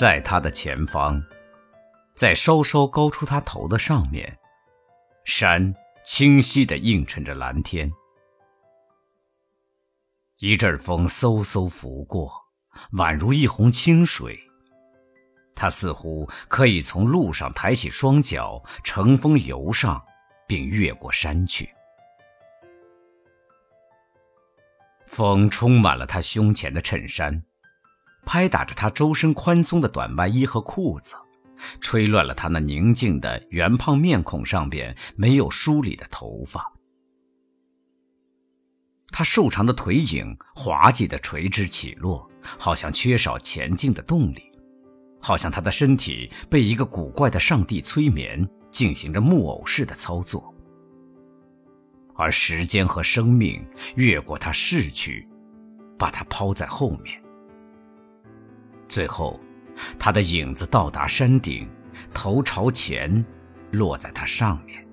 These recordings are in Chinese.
在他的前方，在稍稍高出他头的上面，山清晰地映衬着蓝天。一阵风嗖嗖拂过，宛如一泓清水。他似乎可以从路上抬起双脚，乘风游上，并越过山去。风充满了他胸前的衬衫，拍打着他周身宽松的短外衣和裤子，吹乱了他那宁静的圆胖面孔上边没有梳理的头发。他瘦长的腿影滑稽的垂直起落，好像缺少前进的动力，好像他的身体被一个古怪的上帝催眠，进行着木偶式的操作。而时间和生命越过他逝去，把他抛在后面。最后，他的影子到达山顶，头朝前，落在他上面。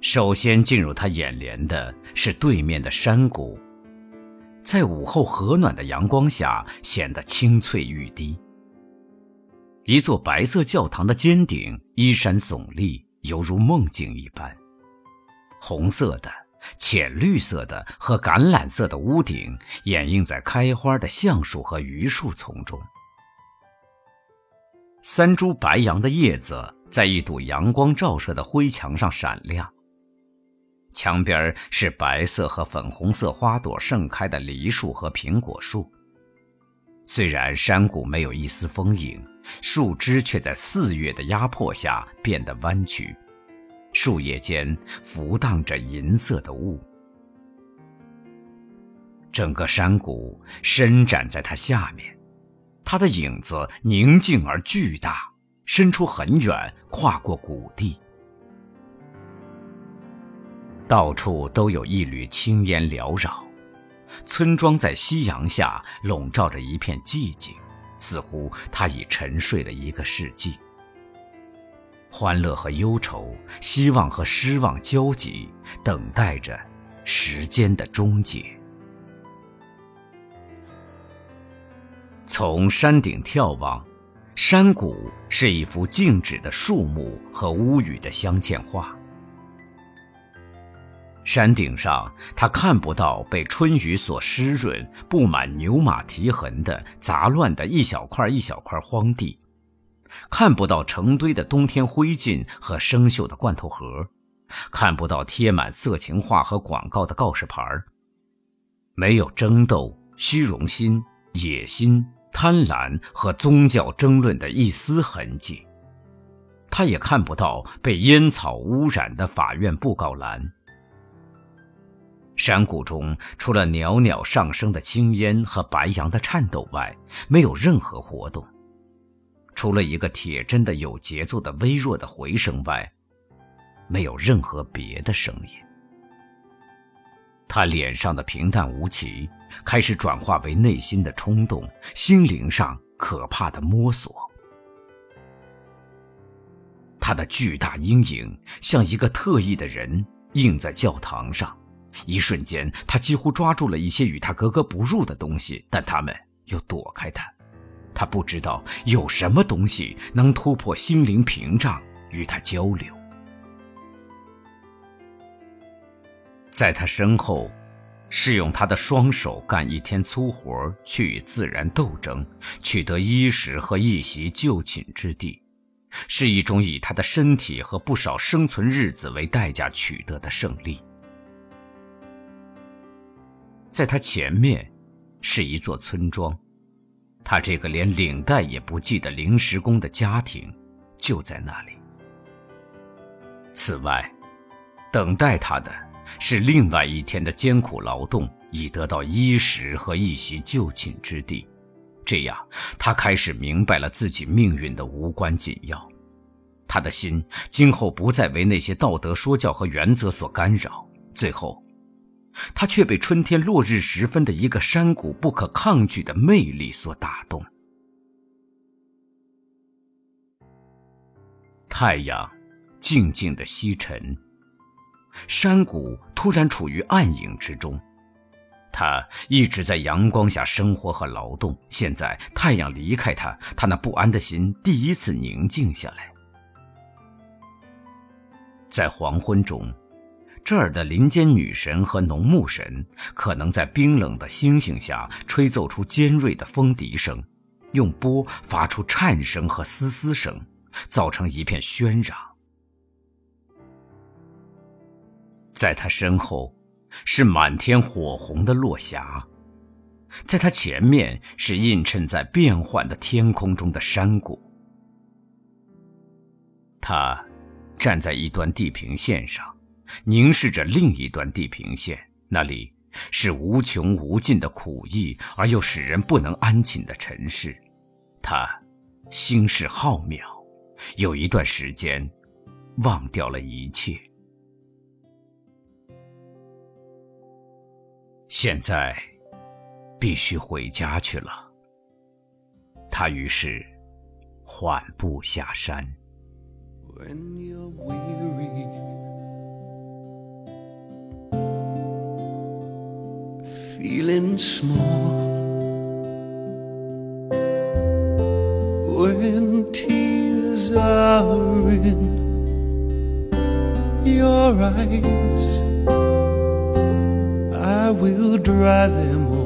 首先进入他眼帘的是对面的山谷，在午后和暖的阳光下显得青翠欲滴。一座白色教堂的尖顶依山耸立，犹如梦境一般。红色的、浅绿色的和橄榄色的屋顶掩映在开花的橡树和榆树丛中。三株白杨的叶子在一堵阳光照射的灰墙上闪亮。墙边是白色和粉红色花朵盛开的梨树和苹果树。虽然山谷没有一丝风影，树枝却在四月的压迫下变得弯曲，树叶间浮荡着银色的雾。整个山谷伸展在它下面，它的影子宁静而巨大，伸出很远，跨过谷地。到处都有一缕青烟缭绕，村庄在夕阳下笼罩着一片寂静，似乎它已沉睡了一个世纪。欢乐和忧愁，希望和失望交集，等待着时间的终结。从山顶眺望，山谷是一幅静止的树木和屋宇的镶嵌画。山顶上，他看不到被春雨所湿润、布满牛马蹄痕的杂乱的一小块一小块荒地，看不到成堆的冬天灰烬和生锈的罐头盒，看不到贴满色情画和广告的告示牌没有争斗、虚荣心、野心、贪婪和宗教争论的一丝痕迹。他也看不到被烟草污染的法院布告栏。山谷中除了袅袅上升的青烟和白杨的颤抖外，没有任何活动。除了一个铁针的有节奏的微弱的回声外，没有任何别的声音。他脸上的平淡无奇开始转化为内心的冲动，心灵上可怕的摸索。他的巨大阴影像一个特异的人映在教堂上。一瞬间，他几乎抓住了一些与他格格不入的东西，但他们又躲开他。他不知道有什么东西能突破心灵屏障与他交流。在他身后，是用他的双手干一天粗活去与自然斗争，取得衣食和一席就寝之地，是一种以他的身体和不少生存日子为代价取得的胜利。在他前面，是一座村庄，他这个连领带也不系的临时工的家庭，就在那里。此外，等待他的是另外一天的艰苦劳动，以得到衣食和一席就寝之地。这样，他开始明白了自己命运的无关紧要。他的心今后不再为那些道德说教和原则所干扰。最后。他却被春天落日时分的一个山谷不可抗拒的魅力所打动。太阳静静的西沉，山谷突然处于暗影之中，他一直在阳光下生活和劳动，现在太阳离开他，他那不安的心第一次宁静下来。在黄昏中，这儿的林间女神和农牧神可能在冰冷的星星下吹奏出尖锐的风笛声，用波发出颤声和嘶嘶声，造成一片喧嚷。在他身后。是满天火红的落霞，在他前面是映衬在变幻的天空中的山谷。他站在一端地平线上，凝视着另一端地平线，那里是无穷无尽的苦役而又使人不能安寝的尘世。他心事浩渺，有一段时间忘掉了一切。现在必须回家去了。他于是缓步下山。feeling small. When tears are in your eyes I will dry them all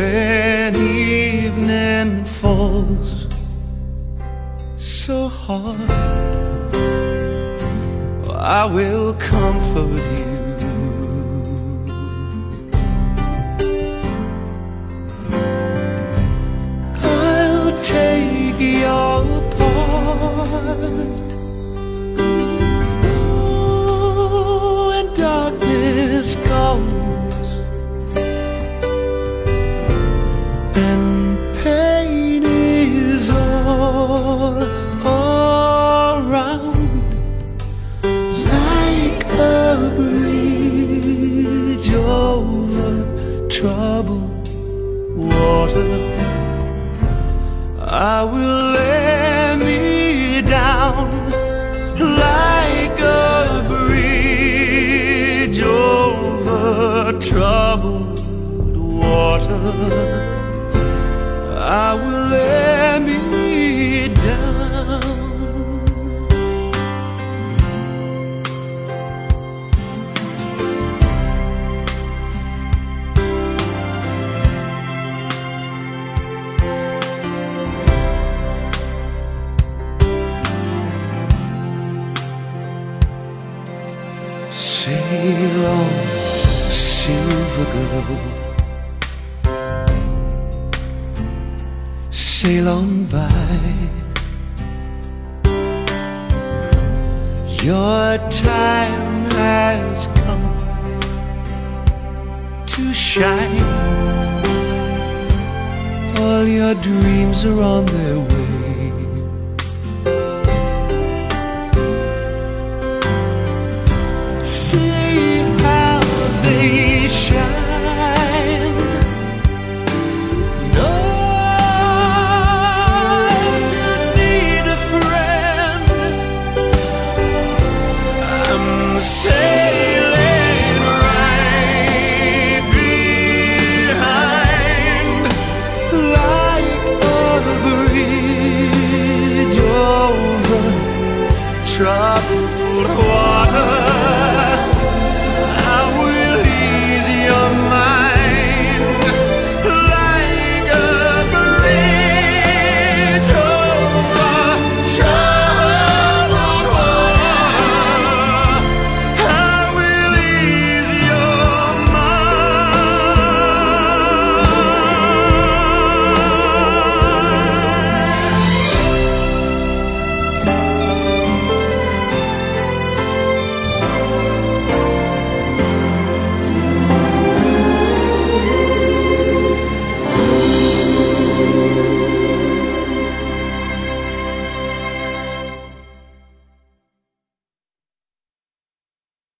When evening falls so hard, I will comfort you. I'll take your part troubled water. I will lay me down like a bridge over troubled water. I will lay Sail silver girl Sail on by Your time has come to shine. All your dreams are on their way shine